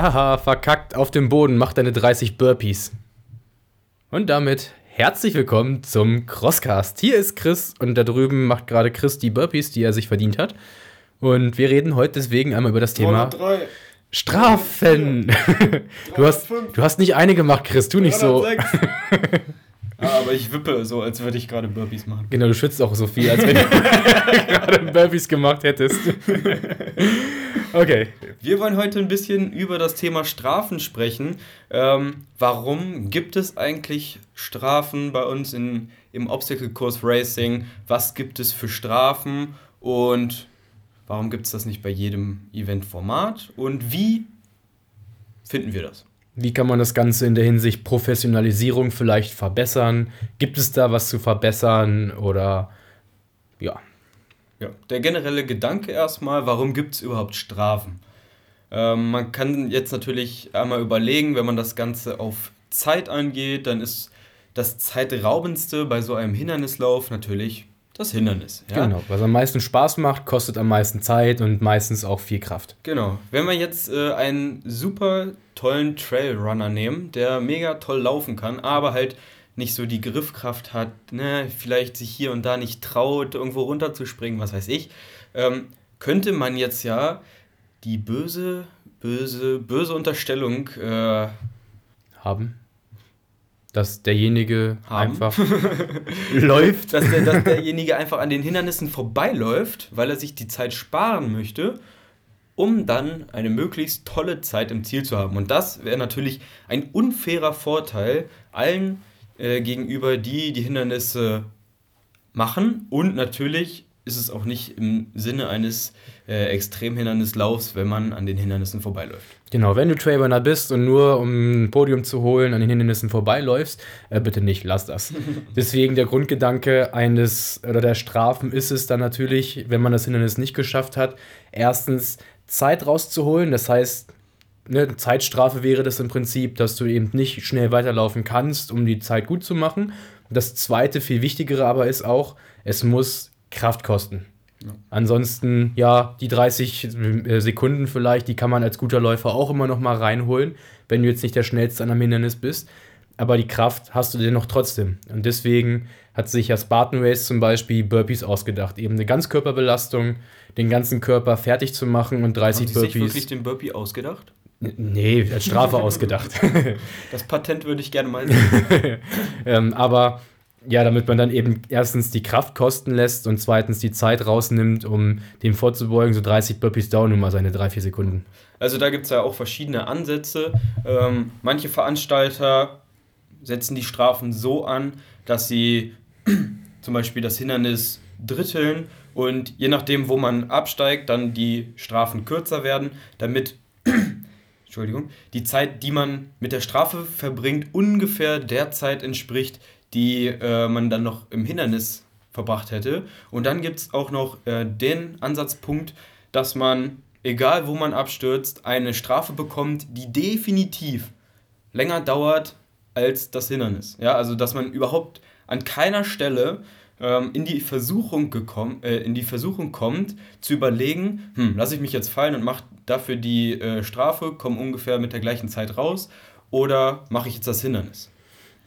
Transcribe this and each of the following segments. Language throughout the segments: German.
Haha, verkackt auf dem Boden, mach deine 30 Burpees. Und damit herzlich willkommen zum Crosscast. Hier ist Chris und da drüben macht gerade Chris die Burpees, die er sich verdient hat. Und wir reden heute deswegen einmal über das Thema 303. Strafen. Du hast, du hast nicht eine gemacht, Chris, tu nicht so. 306. Ah, aber ich wippe so, als würde ich gerade Burpees machen. Genau, du schwitzt auch so viel, als wenn du gerade Burpees gemacht hättest. Okay. Wir wollen heute ein bisschen über das Thema Strafen sprechen. Ähm, warum gibt es eigentlich Strafen bei uns in, im Obstacle Course Racing? Was gibt es für Strafen? Und warum gibt es das nicht bei jedem Eventformat? Und wie finden wir das? Wie kann man das Ganze in der Hinsicht Professionalisierung vielleicht verbessern? Gibt es da was zu verbessern oder ja? Ja, der generelle Gedanke erstmal, warum gibt es überhaupt Strafen? Ähm, man kann jetzt natürlich einmal überlegen, wenn man das Ganze auf Zeit angeht, dann ist das zeitraubendste bei so einem Hindernislauf natürlich das Hindernis. Ja? Genau, was am meisten Spaß macht, kostet am meisten Zeit und meistens auch viel Kraft. Genau. Wenn wir jetzt äh, einen super tollen Trailrunner nehmen, der mega toll laufen kann, aber halt nicht so die Griffkraft hat, ne, vielleicht sich hier und da nicht traut, irgendwo runterzuspringen, was weiß ich, ähm, könnte man jetzt ja die böse, böse, böse Unterstellung äh, Haben. Dass derjenige Haben. einfach läuft. dass, der, dass derjenige einfach an den Hindernissen vorbeiläuft, weil er sich die Zeit sparen möchte, um dann eine möglichst tolle Zeit im Ziel zu haben. Und das wäre natürlich ein unfairer Vorteil allen äh, gegenüber, die die Hindernisse machen. Und natürlich ist es auch nicht im Sinne eines äh, Extremhindernislaufs, wenn man an den Hindernissen vorbeiläuft. Genau, wenn du Trailrunner bist und nur um ein Podium zu holen an den Hindernissen vorbeiläufst, äh, bitte nicht, lass das. Deswegen der Grundgedanke eines oder der Strafen ist es dann natürlich, wenn man das Hindernis nicht geschafft hat, erstens Zeit rauszuholen. Das heißt, eine Zeitstrafe wäre das im Prinzip, dass du eben nicht schnell weiterlaufen kannst, um die Zeit gut zu machen. Das zweite, viel wichtigere aber ist auch, es muss Kraft kosten. Ja. Ansonsten, ja, die 30 äh, Sekunden vielleicht, die kann man als guter Läufer auch immer noch mal reinholen, wenn du jetzt nicht der Schnellste an einem Hindernis bist. Aber die Kraft hast du dennoch trotzdem. Und deswegen hat sich ja Spartan Race zum Beispiel Burpees ausgedacht. Eben eine Ganzkörperbelastung, den ganzen Körper fertig zu machen und 30 Haben die sich Burpees. wirklich den Burpee ausgedacht? Nee, als Strafe ausgedacht. Das Patent würde ich gerne mal sehen. ähm, aber ja, damit man dann eben erstens die Kraft kosten lässt und zweitens die Zeit rausnimmt, um dem vorzubeugen. So 30 Burpees dauern nun mal seine 3-4 Sekunden. Also da gibt es ja auch verschiedene Ansätze. Ähm, manche Veranstalter setzen die Strafen so an, dass sie zum Beispiel das Hindernis dritteln und je nachdem, wo man absteigt, dann die Strafen kürzer werden, damit Entschuldigung, die Zeit, die man mit der Strafe verbringt, ungefähr der Zeit entspricht, die äh, man dann noch im Hindernis verbracht hätte. Und dann gibt es auch noch äh, den Ansatzpunkt, dass man, egal wo man abstürzt, eine Strafe bekommt, die definitiv länger dauert als das Hindernis. Ja, also dass man überhaupt an keiner Stelle ähm, in, die Versuchung gekommen, äh, in die Versuchung kommt, zu überlegen, hm, lasse ich mich jetzt fallen und mache dafür die äh, Strafe, komme ungefähr mit der gleichen Zeit raus, oder mache ich jetzt das Hindernis?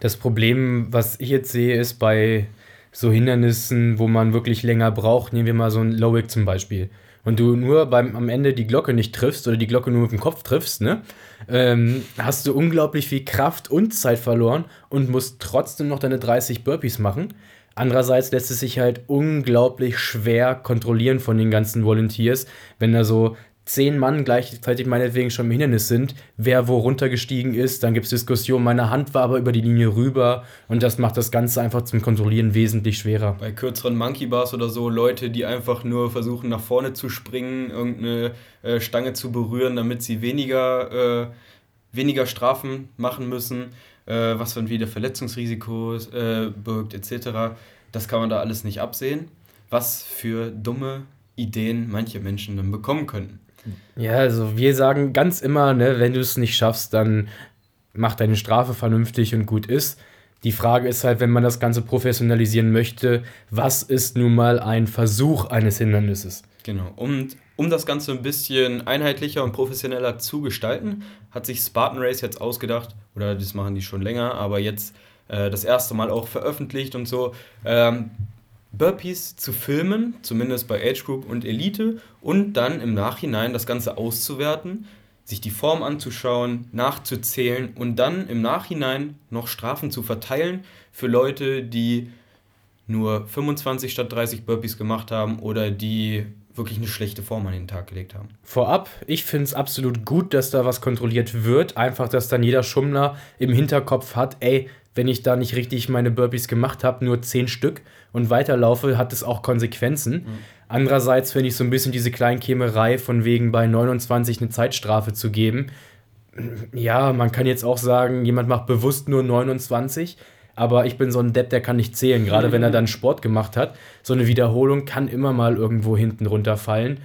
Das Problem, was ich jetzt sehe, ist bei so Hindernissen, wo man wirklich länger braucht, nehmen wir mal so ein Lowick zum Beispiel. Und du nur beim, am Ende die Glocke nicht triffst oder die Glocke nur mit dem Kopf triffst, ne? Ähm, hast du unglaublich viel Kraft und Zeit verloren und musst trotzdem noch deine 30 Burpees machen. Andererseits lässt es sich halt unglaublich schwer kontrollieren von den ganzen Volunteers, wenn da so zehn Mann gleichzeitig meinetwegen schon im Hindernis sind, wer wo runtergestiegen ist, dann gibt es Diskussionen, meine Hand war aber über die Linie rüber und das macht das Ganze einfach zum Kontrollieren wesentlich schwerer. Bei kürzeren Monkey Bars oder so, Leute, die einfach nur versuchen, nach vorne zu springen, irgendeine äh, Stange zu berühren, damit sie weniger, äh, weniger Strafen machen müssen, äh, was dann wieder Verletzungsrisiko äh, birgt, etc. Das kann man da alles nicht absehen. Was für dumme Ideen manche Menschen dann bekommen könnten. Ja, also wir sagen ganz immer, ne, wenn du es nicht schaffst, dann mach deine Strafe vernünftig und gut ist. Die Frage ist halt, wenn man das Ganze professionalisieren möchte, was ist nun mal ein Versuch eines Hindernisses? Genau. Und um das Ganze ein bisschen einheitlicher und professioneller zu gestalten, hat sich Spartan Race jetzt ausgedacht, oder das machen die schon länger, aber jetzt äh, das erste Mal auch veröffentlicht und so, ähm, Burpees zu filmen, zumindest bei Age Group und Elite, und dann im Nachhinein das Ganze auszuwerten, sich die Form anzuschauen, nachzuzählen und dann im Nachhinein noch Strafen zu verteilen für Leute, die nur 25 statt 30 Burpees gemacht haben oder die wirklich eine schlechte Form an den Tag gelegt haben. Vorab, ich finde es absolut gut, dass da was kontrolliert wird. Einfach, dass dann jeder Schummler im Hinterkopf hat, ey, wenn ich da nicht richtig meine Burpees gemacht habe, nur 10 Stück und weiterlaufe, hat es auch Konsequenzen. Mhm. Andererseits finde ich so ein bisschen diese Kleinkämerei von wegen bei 29 eine Zeitstrafe zu geben. Ja, man kann jetzt auch sagen, jemand macht bewusst nur 29, aber ich bin so ein Depp, der kann nicht zählen, gerade wenn er dann Sport gemacht hat. So eine Wiederholung kann immer mal irgendwo hinten runterfallen.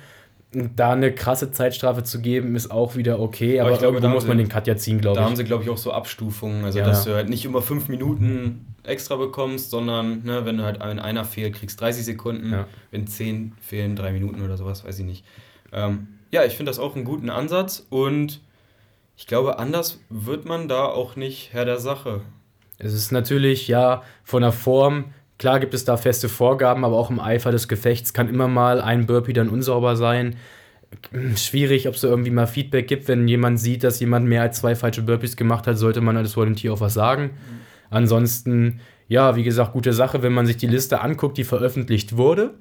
Da eine krasse Zeitstrafe zu geben, ist auch wieder okay, aber, aber glaube, irgendwo muss man den Cut ja ziehen, glaube ich. Da haben sie, glaube ich, auch so Abstufungen. Also, ja. dass du halt nicht immer fünf Minuten extra bekommst, sondern ne, wenn du halt in einer fehlt, kriegst 30 Sekunden. Ja. Wenn zehn fehlen, drei Minuten oder sowas, weiß ich nicht. Ähm, ja, ich finde das auch einen guten Ansatz und ich glaube, anders wird man da auch nicht Herr der Sache. Es ist natürlich, ja, von der Form, klar gibt es da feste Vorgaben, aber auch im Eifer des Gefechts kann immer mal ein Burpee dann unsauber sein. Schwierig, ob es da irgendwie mal Feedback gibt, wenn jemand sieht, dass jemand mehr als zwei falsche Burpees gemacht hat, sollte man als Volunteer auch was sagen. Mhm. Ansonsten, ja, wie gesagt, gute Sache, wenn man sich die Liste anguckt, die veröffentlicht wurde.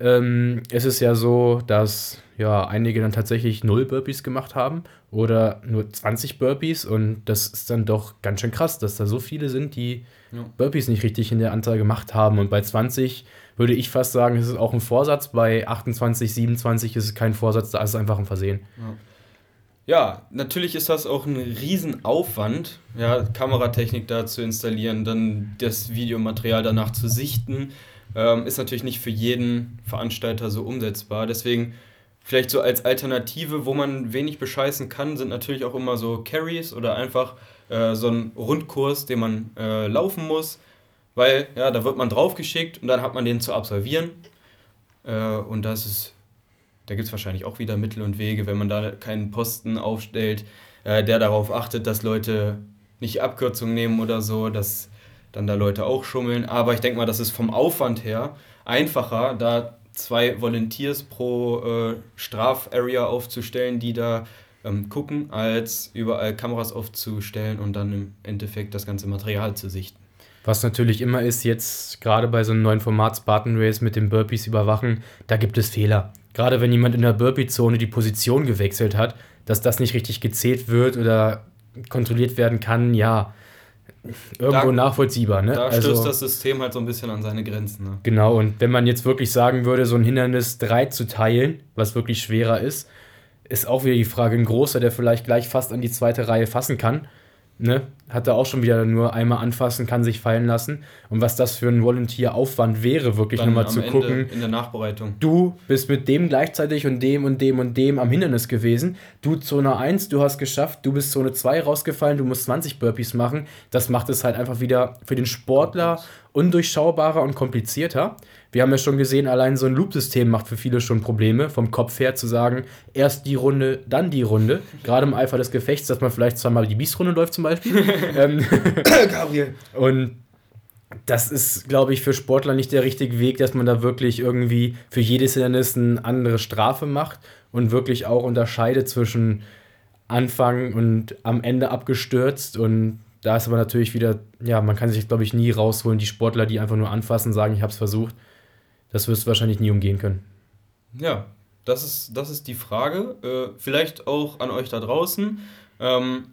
Ähm, es ist ja so, dass ja, einige dann tatsächlich null Burpees gemacht haben oder nur 20 Burpees und das ist dann doch ganz schön krass, dass da so viele sind, die ja. Burpees nicht richtig in der Anzahl gemacht haben und bei 20 würde ich fast sagen, ist es auch ein Vorsatz, bei 28, 27 ist es kein Vorsatz, da ist es einfach ein Versehen. Ja. Ja, natürlich ist das auch ein Riesenaufwand, ja, Kameratechnik da zu installieren, dann das Videomaterial danach zu sichten. Ähm, ist natürlich nicht für jeden Veranstalter so umsetzbar. Deswegen vielleicht so als Alternative, wo man wenig bescheißen kann, sind natürlich auch immer so Carries oder einfach äh, so ein Rundkurs, den man äh, laufen muss. Weil, ja, da wird man draufgeschickt und dann hat man den zu absolvieren. Äh, und das ist, da gibt es wahrscheinlich auch wieder Mittel und Wege, wenn man da keinen Posten aufstellt, äh, der darauf achtet, dass Leute nicht Abkürzungen nehmen oder so, dass dann da Leute auch schummeln. Aber ich denke mal, das ist vom Aufwand her einfacher, da zwei Volunteers pro äh, Strafarea aufzustellen, die da ähm, gucken, als überall Kameras aufzustellen und dann im Endeffekt das ganze Material zu sichten. Was natürlich immer ist, jetzt gerade bei so einem neuen Format Spartan Race mit den Burpees überwachen, da gibt es Fehler. Gerade wenn jemand in der Burpee-Zone die Position gewechselt hat, dass das nicht richtig gezählt wird oder kontrolliert werden kann, ja, irgendwo da, nachvollziehbar. Ne? Da also, stößt das System halt so ein bisschen an seine Grenzen. Ne? Genau, und wenn man jetzt wirklich sagen würde, so ein Hindernis 3 zu teilen, was wirklich schwerer ist, ist auch wieder die Frage, ein großer, der vielleicht gleich fast an die zweite Reihe fassen kann, ne, hat er auch schon wieder nur einmal anfassen, kann sich fallen lassen. Und was das für ein Volunteer-Aufwand wäre, wirklich nochmal zu Ende gucken. In der Nachbereitung. Du bist mit dem gleichzeitig und dem und dem und dem am Hindernis gewesen. Du Zone 1, du hast geschafft, du bist Zone 2 rausgefallen, du musst 20 Burpees machen. Das macht es halt einfach wieder für den Sportler undurchschaubarer und komplizierter. Wir haben ja schon gesehen, allein so ein Loop-System macht für viele schon Probleme, vom Kopf her zu sagen, erst die Runde, dann die Runde. Gerade im Eifer des Gefechts, dass man vielleicht zweimal die Biest-Runde läuft zum Beispiel. Ähm, Gabriel. Und das ist, glaube ich, für Sportler nicht der richtige Weg, dass man da wirklich irgendwie für jedes Hindernis eine andere Strafe macht und wirklich auch unterscheidet zwischen Anfang und am Ende abgestürzt und da ist aber natürlich wieder, ja, man kann sich, glaube ich, nie rausholen, die Sportler, die einfach nur anfassen, sagen, ich habe es versucht. Das wirst du wahrscheinlich nie umgehen können. Ja, das ist, das ist die Frage. Äh, vielleicht auch an euch da draußen. Ähm,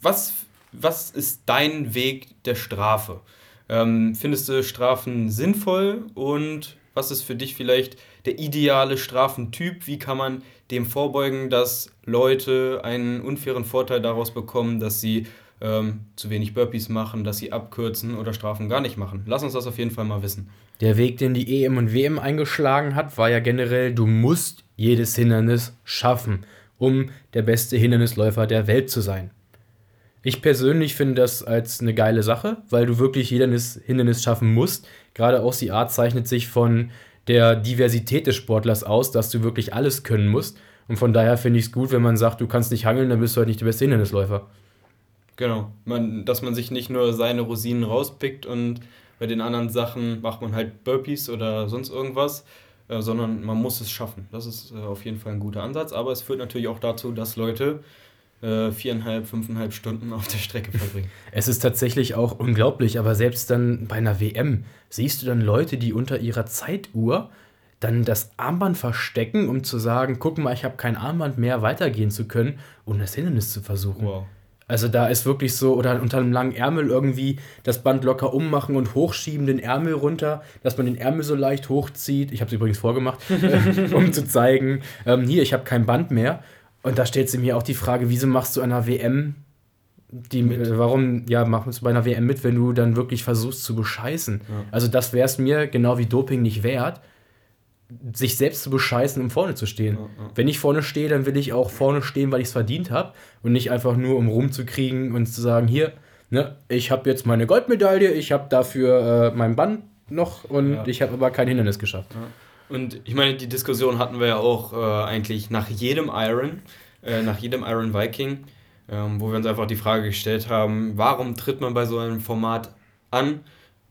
was, was ist dein Weg der Strafe? Ähm, findest du Strafen sinnvoll und was ist für dich vielleicht der ideale Strafentyp? Wie kann man dem vorbeugen, dass Leute einen unfairen Vorteil daraus bekommen, dass sie ähm, zu wenig Burpees machen, dass sie abkürzen oder Strafen gar nicht machen. Lass uns das auf jeden Fall mal wissen. Der Weg, den die EM und WM eingeschlagen hat, war ja generell, du musst jedes Hindernis schaffen, um der beste Hindernisläufer der Welt zu sein. Ich persönlich finde das als eine geile Sache, weil du wirklich Hindernis, Hindernis schaffen musst. Gerade auch die Art zeichnet sich von der Diversität des Sportlers aus, dass du wirklich alles können musst. Und von daher finde ich es gut, wenn man sagt, du kannst nicht hangeln, dann bist du halt nicht der beste Hindernisläufer. Genau, man, dass man sich nicht nur seine Rosinen rauspickt und bei den anderen Sachen macht man halt Burpees oder sonst irgendwas, äh, sondern man muss es schaffen. Das ist äh, auf jeden Fall ein guter Ansatz, aber es führt natürlich auch dazu, dass Leute äh, viereinhalb, fünfeinhalb Stunden auf der Strecke verbringen. Es ist tatsächlich auch unglaublich, aber selbst dann bei einer WM siehst du dann Leute, die unter ihrer Zeituhr dann das Armband verstecken, um zu sagen, guck mal, ich habe kein Armband mehr, weitergehen zu können, um das Hindernis zu versuchen. Wow. Also da ist wirklich so, oder unter einem langen Ärmel irgendwie das Band locker ummachen und hochschieben, den Ärmel runter, dass man den Ärmel so leicht hochzieht. Ich habe es übrigens vorgemacht, um zu zeigen, ähm, hier, ich habe kein Band mehr. Und da stellt sich mir auch die Frage, wieso machst du einer WM die, äh, warum ja, machst du bei einer WM mit, wenn du dann wirklich versuchst zu bescheißen? Ja. Also das wäre es mir genau wie Doping nicht wert, sich selbst zu bescheißen, um vorne zu stehen. Ja, ja. Wenn ich vorne stehe, dann will ich auch vorne stehen, weil ich es verdient habe und nicht einfach nur, um rumzukriegen und zu sagen, hier, ne, ich habe jetzt meine Goldmedaille, ich habe dafür äh, mein Band noch und ja. ich habe aber kein Hindernis geschafft. Und ich meine, die Diskussion hatten wir ja auch äh, eigentlich nach jedem Iron, äh, nach jedem Iron Viking, ähm, wo wir uns einfach die Frage gestellt haben, warum tritt man bei so einem Format an,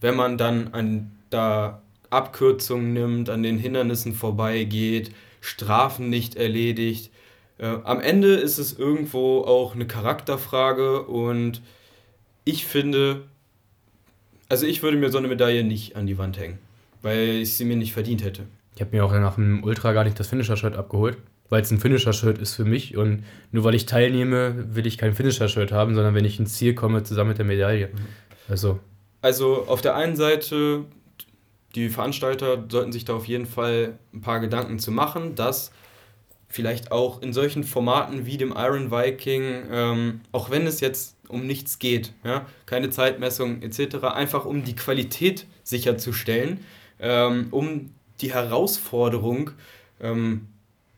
wenn man dann an, da Abkürzungen nimmt, an den Hindernissen vorbeigeht, Strafen nicht erledigt. Äh, am Ende ist es irgendwo auch eine Charakterfrage und ich finde, also ich würde mir so eine Medaille nicht an die Wand hängen, weil ich sie mir nicht verdient hätte. Ich habe mir auch nach dem Ultra gar nicht das Finisher-Shirt abgeholt, weil es ein Finisher-Shirt ist für mich und nur weil ich teilnehme, will ich kein Finisher-Shirt haben, sondern wenn ich ins Ziel komme, zusammen mit der Medaille. Mhm. Also. Also auf der einen Seite die Veranstalter sollten sich da auf jeden Fall ein paar Gedanken zu machen, dass vielleicht auch in solchen Formaten wie dem Iron Viking, ähm, auch wenn es jetzt um nichts geht, ja, keine Zeitmessung etc., einfach um die Qualität sicherzustellen, ähm, um die Herausforderung ähm,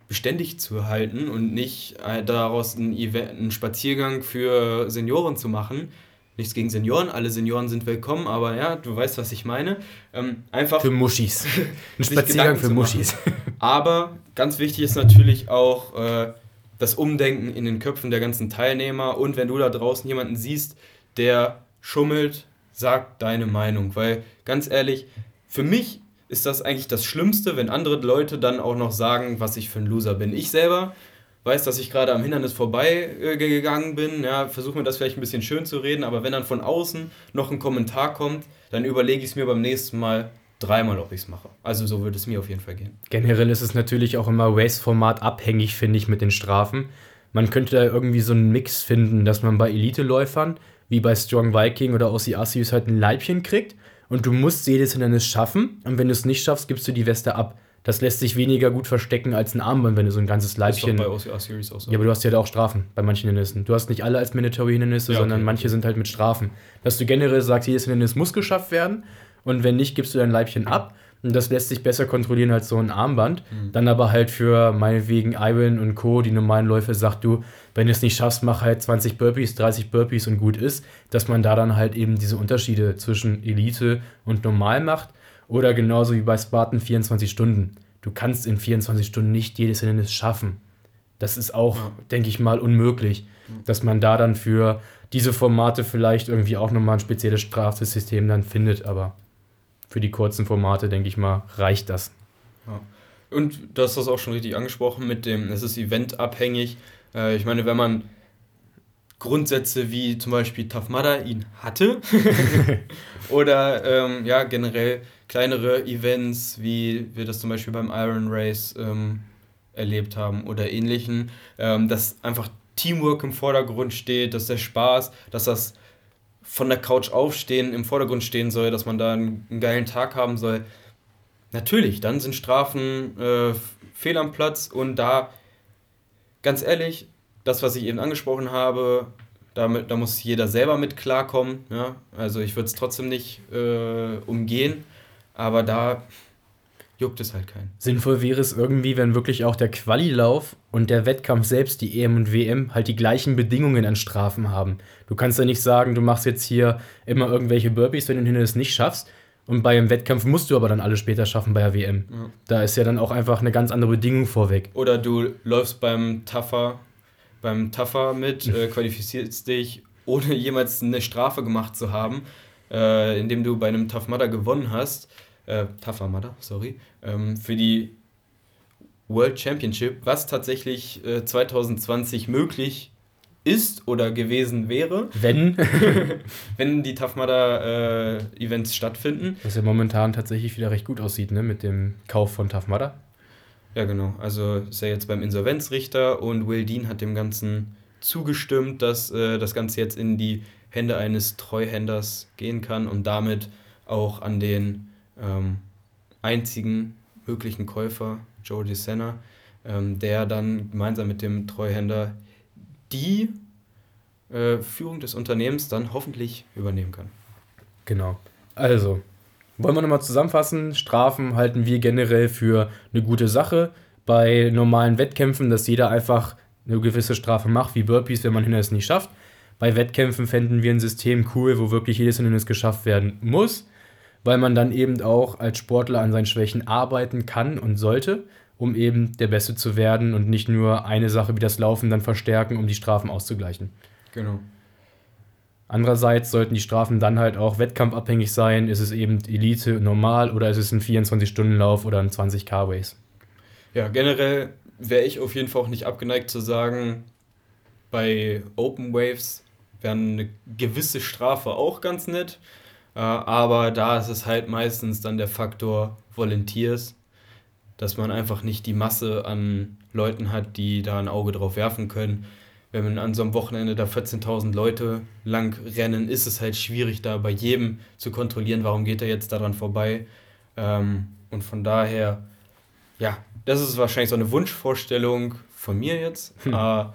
beständig zu halten und nicht äh, daraus einen, Event, einen Spaziergang für Senioren zu machen, nichts gegen Senioren, alle Senioren sind willkommen, aber ja, du weißt, was ich meine. Ähm, einfach für Muschis. Ein Spaziergang für Muschis. Aber ganz wichtig ist natürlich auch äh, das Umdenken in den Köpfen der ganzen Teilnehmer und wenn du da draußen jemanden siehst, der schummelt, sag deine Meinung, weil ganz ehrlich, für mich ist das eigentlich das Schlimmste, wenn andere Leute dann auch noch sagen, was ich für ein Loser bin. Ich selber weiß, dass ich gerade am Hindernis vorbeigegangen bin, ja, versuche mir das vielleicht ein bisschen schön zu reden, aber wenn dann von außen noch ein Kommentar kommt, dann überlege ich es mir beim nächsten Mal dreimal, ob ich es mache. Also so würde es mir auf jeden Fall gehen. Generell ist es natürlich auch immer Race-Format abhängig, finde ich, mit den Strafen. Man könnte da irgendwie so einen Mix finden, dass man bei Elite-Läufern, wie bei Strong Viking oder Aussie Assius, halt ein Leibchen kriegt und du musst jedes Hindernis schaffen und wenn du es nicht schaffst, gibst du die Weste ab. Das lässt sich weniger gut verstecken als ein Armband, wenn du so ein ganzes Leibchen. Das ist bei OCR Series auch so. Ja, aber du hast ja auch Strafen bei manchen Hindernissen. Du hast nicht alle als Mandatory-Hindernisse, ja, okay. sondern manche sind halt mit Strafen. Dass du generell sagst, jedes Hindernis muss geschafft werden und wenn nicht, gibst du dein Leibchen ab. Und das lässt sich besser kontrollieren als so ein Armband. Mhm. Dann aber halt für meinetwegen Ivan und Co., die normalen Läufe, sagt du, wenn du es nicht schaffst, mach halt 20 Burpees, 30 Burpees und gut ist, dass man da dann halt eben diese Unterschiede zwischen Elite und normal macht oder genauso wie bei Spartan 24 Stunden. Du kannst in 24 Stunden nicht jedes Hindernis schaffen. Das ist auch, ja. denke ich mal, unmöglich, dass man da dann für diese Formate vielleicht irgendwie auch nochmal ein spezielles Strafsystem dann findet, aber für die kurzen Formate, denke ich mal, reicht das. Ja. Und du hast das auch schon richtig angesprochen mit dem, es ist eventabhängig. Äh, ich meine, wenn man Grundsätze wie zum Beispiel Tough Mudder ihn hatte oder ähm, ja generell kleinere Events, wie wir das zum Beispiel beim Iron Race ähm, erlebt haben oder ähnlichen, ähm, dass einfach Teamwork im Vordergrund steht, dass der Spaß, dass das von der Couch aufstehen im Vordergrund stehen soll, dass man da einen, einen geilen Tag haben soll. Natürlich, dann sind Strafen äh, fehl am Platz und da, ganz ehrlich, das, was ich eben angesprochen habe, damit, da muss jeder selber mit klarkommen. Ja? Also ich würde es trotzdem nicht äh, umgehen. Aber da juckt es halt keinen. Sinnvoll wäre es irgendwie, wenn wirklich auch der Qualilauf und der Wettkampf selbst, die EM und WM, halt die gleichen Bedingungen an Strafen haben. Du kannst ja nicht sagen, du machst jetzt hier immer irgendwelche Burpees, wenn du Hindernis nicht schaffst. Und beim Wettkampf musst du aber dann alle später schaffen bei der WM. Ja. Da ist ja dann auch einfach eine ganz andere Bedingung vorweg. Oder du läufst beim Taffer, beim Taffer mit, äh, qualifizierst dich, ohne jemals eine Strafe gemacht zu haben, äh, indem du bei einem Tough Mudder gewonnen hast äh, Mudder, sorry, ähm, für die World Championship, was tatsächlich äh, 2020 möglich ist oder gewesen wäre. Wenn. wenn die Mudder äh, Events stattfinden. Was ja momentan tatsächlich wieder recht gut aussieht, ne, mit dem Kauf von Mudder. Ja, genau. Also ist er jetzt beim Insolvenzrichter und Will Dean hat dem Ganzen zugestimmt, dass äh, das Ganze jetzt in die Hände eines Treuhänders gehen kann und damit auch an den ähm, einzigen möglichen Käufer, Joe DeSena, ähm, der dann gemeinsam mit dem Treuhänder die äh, Führung des Unternehmens dann hoffentlich übernehmen kann. Genau. Also, wollen wir nochmal zusammenfassen? Strafen halten wir generell für eine gute Sache. Bei normalen Wettkämpfen, dass jeder einfach eine gewisse Strafe macht, wie Burpees, wenn man Hindernis nicht schafft. Bei Wettkämpfen fänden wir ein System cool, wo wirklich jedes Hindernis geschafft werden muss weil man dann eben auch als Sportler an seinen Schwächen arbeiten kann und sollte, um eben der Beste zu werden und nicht nur eine Sache wie das Laufen dann verstärken, um die Strafen auszugleichen. Genau. Andererseits sollten die Strafen dann halt auch wettkampfabhängig sein. Ist es eben Elite normal oder ist es ein 24-Stunden-Lauf oder ein 20k-Race? Ja, generell wäre ich auf jeden Fall auch nicht abgeneigt zu sagen, bei Open Waves wäre eine gewisse Strafe auch ganz nett. Äh, aber da ist es halt meistens dann der Faktor Volunteers, dass man einfach nicht die Masse an Leuten hat, die da ein Auge drauf werfen können. Wenn man an so einem Wochenende da 14.000 Leute lang rennen, ist es halt schwierig, da bei jedem zu kontrollieren, warum geht er jetzt daran vorbei. Ähm, und von daher, ja, das ist wahrscheinlich so eine Wunschvorstellung von mir jetzt. Hm. Äh,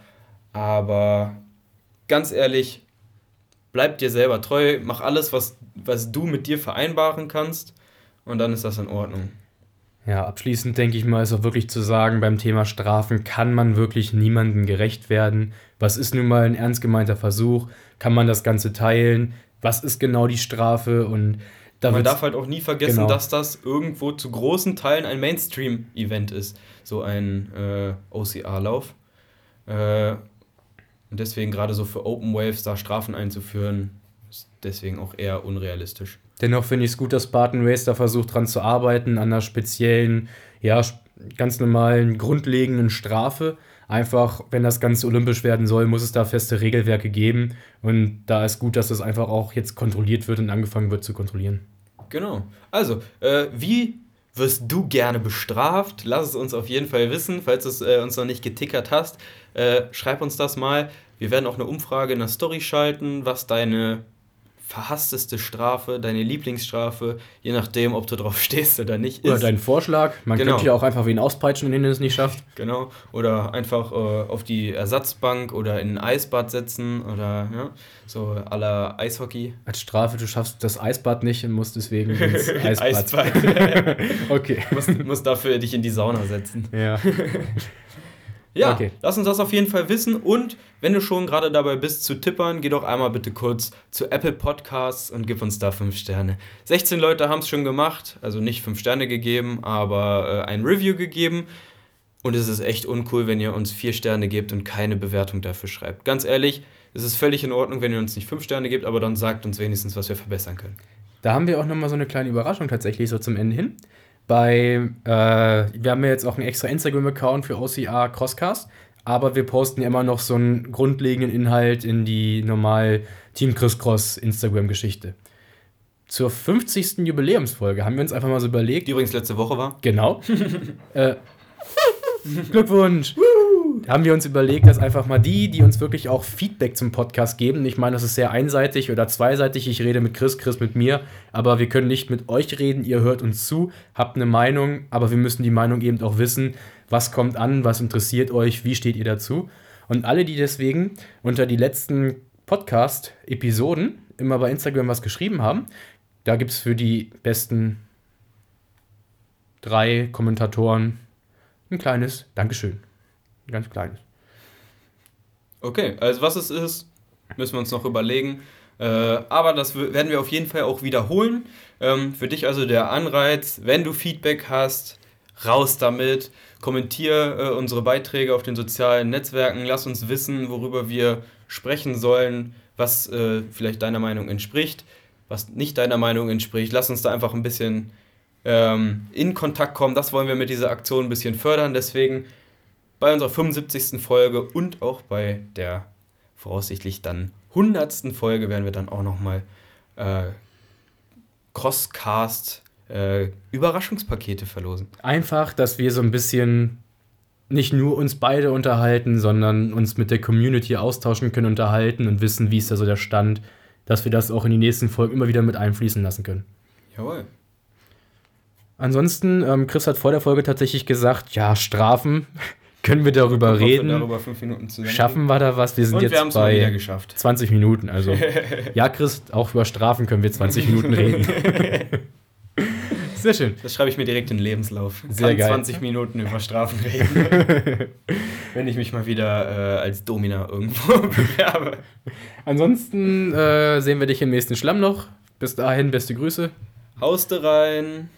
aber ganz ehrlich, bleib dir selber treu, mach alles, was, was du mit dir vereinbaren kannst und dann ist das in Ordnung. Ja, abschließend denke ich mal, ist auch wirklich zu sagen, beim Thema Strafen kann man wirklich niemandem gerecht werden. Was ist nun mal ein ernst gemeinter Versuch? Kann man das Ganze teilen? Was ist genau die Strafe? Und da man darf halt auch nie vergessen, genau. dass das irgendwo zu großen Teilen ein Mainstream-Event ist. So ein äh, OCR-Lauf. Äh, und deswegen gerade so für Open Waves da Strafen einzuführen, ist deswegen auch eher unrealistisch. Dennoch finde ich es gut, dass Spartan Race da versucht dran zu arbeiten, an einer speziellen, ja, ganz normalen, grundlegenden Strafe. Einfach, wenn das Ganze olympisch werden soll, muss es da feste Regelwerke geben. Und da ist gut, dass das einfach auch jetzt kontrolliert wird und angefangen wird zu kontrollieren. Genau. Also, äh, wie wirst du gerne bestraft? Lass es uns auf jeden Fall wissen, falls es äh, uns noch nicht getickert hast. Äh, schreib uns das mal. Wir werden auch eine Umfrage in der Story schalten, was deine verhassteste Strafe, deine Lieblingsstrafe, je nachdem, ob du drauf stehst oder nicht ist. Oder dein Vorschlag. Man genau. könnte ja auch einfach wen auspeitschen, wenn er es nicht schafft. Genau. Oder einfach äh, auf die Ersatzbank oder in ein Eisbad setzen oder ja, so aller Eishockey. Als Strafe, du schaffst das Eisbad nicht und musst deswegen ins Eisbad. Eisbad. okay. Du musst, musst dafür dich in die Sauna setzen. Ja. Ja, okay. lass uns das auf jeden Fall wissen. Und wenn du schon gerade dabei bist zu tippern, geh doch einmal bitte kurz zu Apple Podcasts und gib uns da 5 Sterne. 16 Leute haben es schon gemacht, also nicht 5 Sterne gegeben, aber äh, ein Review gegeben. Und es ist echt uncool, wenn ihr uns 4 Sterne gebt und keine Bewertung dafür schreibt. Ganz ehrlich, es ist völlig in Ordnung, wenn ihr uns nicht 5 Sterne gebt, aber dann sagt uns wenigstens, was wir verbessern können. Da haben wir auch nochmal so eine kleine Überraschung tatsächlich so zum Ende hin bei, äh, wir haben ja jetzt auch einen extra Instagram-Account für OCR Crosscast, aber wir posten immer noch so einen grundlegenden Inhalt in die normal Team Chris Cross Instagram-Geschichte. Zur 50. Jubiläumsfolge haben wir uns einfach mal so überlegt. Die übrigens letzte Woche war. Genau. äh, Glückwunsch! Haben wir uns überlegt, dass einfach mal die, die uns wirklich auch Feedback zum Podcast geben, ich meine, das ist sehr einseitig oder zweiseitig, ich rede mit Chris, Chris mit mir, aber wir können nicht mit euch reden, ihr hört uns zu, habt eine Meinung, aber wir müssen die Meinung eben auch wissen, was kommt an, was interessiert euch, wie steht ihr dazu. Und alle, die deswegen unter die letzten Podcast-Episoden immer bei Instagram was geschrieben haben, da gibt es für die besten drei Kommentatoren ein kleines Dankeschön. Ein ganz kleines. Okay, also was es ist, müssen wir uns noch überlegen. Äh, aber das werden wir auf jeden Fall auch wiederholen. Ähm, für dich also der Anreiz, wenn du Feedback hast, raus damit. Kommentier äh, unsere Beiträge auf den sozialen Netzwerken. Lass uns wissen, worüber wir sprechen sollen, was äh, vielleicht deiner Meinung entspricht, was nicht deiner Meinung entspricht. Lass uns da einfach ein bisschen ähm, in Kontakt kommen. Das wollen wir mit dieser Aktion ein bisschen fördern. Deswegen bei unserer 75. Folge und auch bei der voraussichtlich dann 100. Folge werden wir dann auch nochmal äh, Crosscast äh, Überraschungspakete verlosen. Einfach, dass wir so ein bisschen nicht nur uns beide unterhalten, sondern uns mit der Community austauschen können, unterhalten und wissen, wie ist da so der Stand, dass wir das auch in die nächsten Folgen immer wieder mit einfließen lassen können. Jawohl. Ansonsten, ähm, Chris hat vor der Folge tatsächlich gesagt, ja, Strafen, können wir darüber reden. Wir darüber Schaffen wir da was? Wir sind Und jetzt wir bei 20 Minuten. Also, ja, Chris, auch über Strafen können wir 20 Minuten reden. Sehr schön. Das schreibe ich mir direkt in den Lebenslauf. Sehr Kann geil. 20 Minuten über Strafen reden. Wenn ich mich mal wieder äh, als Domina irgendwo bewerbe. Ansonsten äh, sehen wir dich im nächsten Schlammloch. Bis dahin, beste Grüße. Hauste rein.